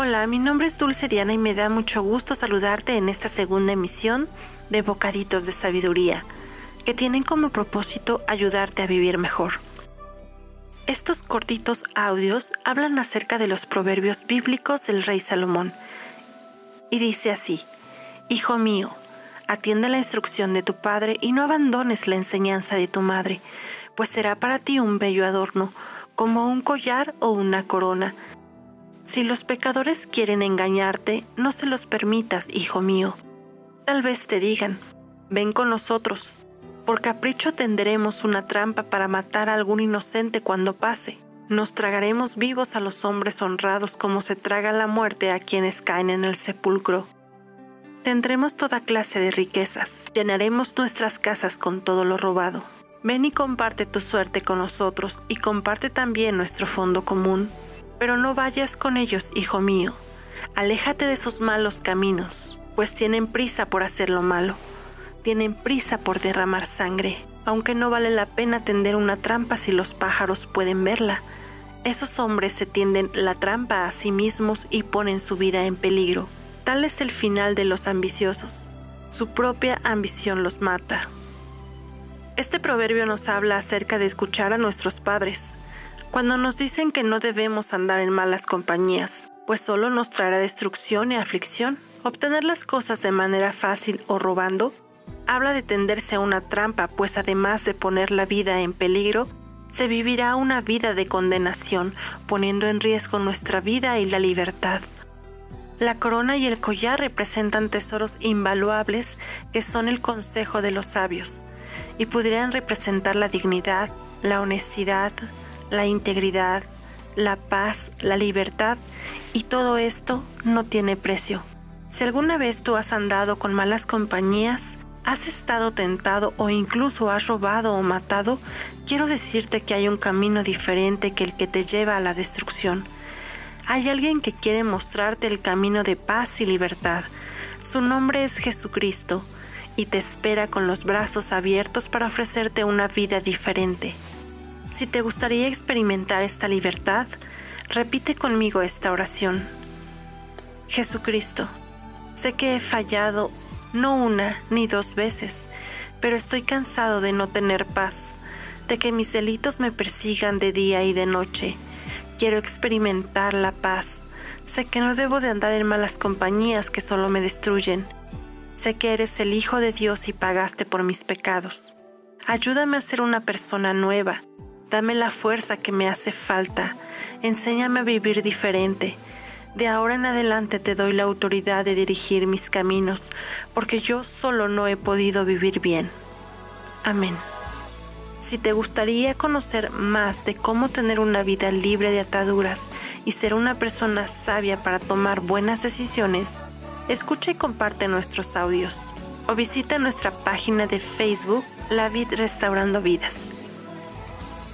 Hola, mi nombre es Dulce Diana y me da mucho gusto saludarte en esta segunda emisión de Bocaditos de Sabiduría, que tienen como propósito ayudarte a vivir mejor. Estos cortitos audios hablan acerca de los proverbios bíblicos del rey Salomón. Y dice así, Hijo mío, atiende la instrucción de tu padre y no abandones la enseñanza de tu madre, pues será para ti un bello adorno, como un collar o una corona. Si los pecadores quieren engañarte, no se los permitas, hijo mío. Tal vez te digan, ven con nosotros, por capricho tenderemos una trampa para matar a algún inocente cuando pase. Nos tragaremos vivos a los hombres honrados como se traga la muerte a quienes caen en el sepulcro. Tendremos toda clase de riquezas, llenaremos nuestras casas con todo lo robado. Ven y comparte tu suerte con nosotros y comparte también nuestro fondo común. Pero no vayas con ellos, hijo mío. Aléjate de sus malos caminos, pues tienen prisa por hacer lo malo tienen prisa por derramar sangre, aunque no vale la pena tender una trampa si los pájaros pueden verla. Esos hombres se tienden la trampa a sí mismos y ponen su vida en peligro. Tal es el final de los ambiciosos. Su propia ambición los mata. Este proverbio nos habla acerca de escuchar a nuestros padres, cuando nos dicen que no debemos andar en malas compañías, pues solo nos traerá destrucción y aflicción. Obtener las cosas de manera fácil o robando habla de tenderse a una trampa, pues además de poner la vida en peligro, se vivirá una vida de condenación, poniendo en riesgo nuestra vida y la libertad. La corona y el collar representan tesoros invaluables que son el consejo de los sabios, y pudieran representar la dignidad, la honestidad, la integridad, la paz, la libertad, y todo esto no tiene precio. Si alguna vez tú has andado con malas compañías, has estado tentado o incluso has robado o matado, quiero decirte que hay un camino diferente que el que te lleva a la destrucción. Hay alguien que quiere mostrarte el camino de paz y libertad. Su nombre es Jesucristo y te espera con los brazos abiertos para ofrecerte una vida diferente. Si te gustaría experimentar esta libertad, repite conmigo esta oración. Jesucristo, sé que he fallado no una ni dos veces, pero estoy cansado de no tener paz, de que mis delitos me persigan de día y de noche. Quiero experimentar la paz. Sé que no debo de andar en malas compañías que solo me destruyen. Sé que eres el Hijo de Dios y pagaste por mis pecados. Ayúdame a ser una persona nueva. Dame la fuerza que me hace falta. Enséñame a vivir diferente de ahora en adelante te doy la autoridad de dirigir mis caminos, porque yo solo no he podido vivir bien. Amén. Si te gustaría conocer más de cómo tener una vida libre de ataduras y ser una persona sabia para tomar buenas decisiones, escucha y comparte nuestros audios o visita nuestra página de Facebook La Vid Restaurando Vidas.